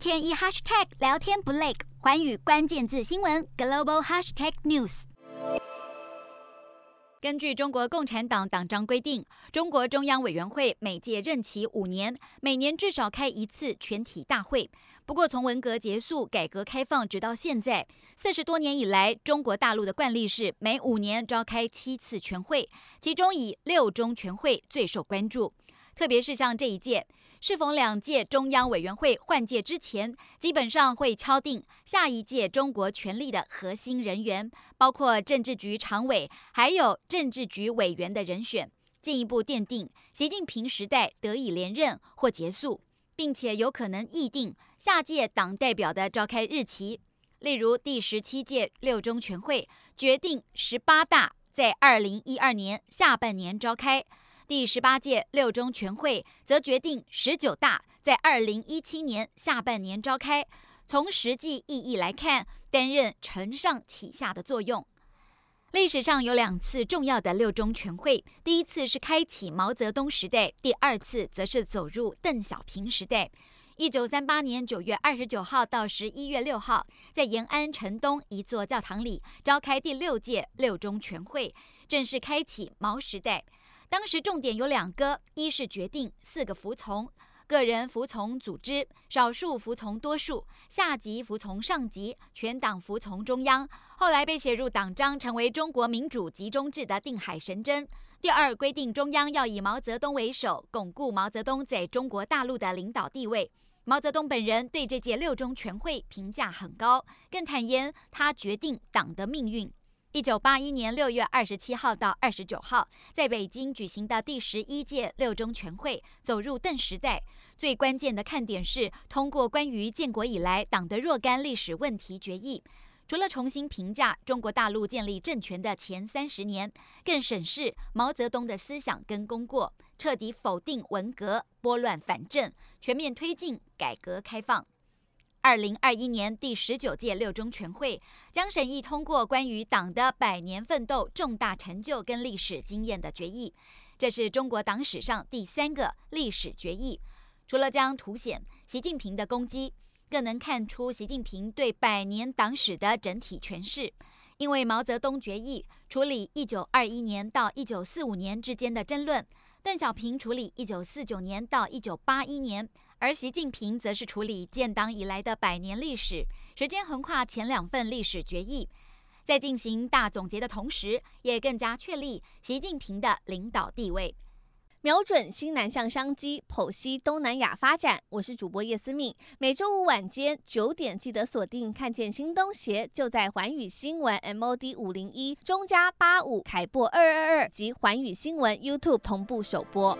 天一 hashtag 聊天不累，寰宇关键字新闻 global hashtag news。根据中国共产党党章规定，中国中央委员会每届任期五年，每年至少开一次全体大会。不过，从文革结束、改革开放直到现在四十多年以来，中国大陆的惯例是每五年召开七次全会，其中以六中全会最受关注。特别是像这一届，适逢两届中央委员会换届之前，基本上会敲定下一届中国权力的核心人员，包括政治局常委，还有政治局委员的人选，进一步奠定习近平时代得以连任或结束，并且有可能议定下届党代表的召开日期。例如第十七届六中全会决定十八大在二零一二年下半年召开。第十八届六中全会则决定十九大在二零一七年下半年召开。从实际意义来看，担任承上启下的作用。历史上有两次重要的六中全会，第一次是开启毛泽东时代，第二次则是走入邓小平时代。一九三八年九月二十九号到十一月六号，在延安城东一座教堂里召开第六届六中全会，正式开启毛时代。当时重点有两个：一是决定四个服从，个人服从组织，少数服从多数，下级服从上级，全党服从中央。后来被写入党章，成为中国民主集中制的定海神针。第二，规定中央要以毛泽东为首，巩固毛泽东在中国大陆的领导地位。毛泽东本人对这届六中全会评价很高，更坦言他决定党的命运。一九八一年六月二十七号到二十九号，在北京举行的第十一届六中全会走入邓时代。最关键的看点是通过关于建国以来党的若干历史问题决议，除了重新评价中国大陆建立政权的前三十年，更审视毛泽东的思想跟功过，彻底否定文革，拨乱反正，全面推进改革开放。二零二一年第十九届六中全会将审议通过关于党的百年奋斗重大成就跟历史经验的决议，这是中国党史上第三个历史决议。除了将凸显习近平的功绩，更能看出习近平对百年党史的整体诠释。因为毛泽东决议处理一九二一年到一九四五年之间的争论，邓小平处理一九四九年到一九八一年。而习近平则是处理建党以来的百年历史，时间横跨前两份历史决议，在进行大总结的同时，也更加确立习近平的领导地位。瞄准新南向商机，剖析东南亚发展。我是主播叶思敏，每周五晚间九点记得锁定，看见新东协就在环宇新闻 MOD 五零一中加八五凯擘二二二及环宇新闻 YouTube 同步首播。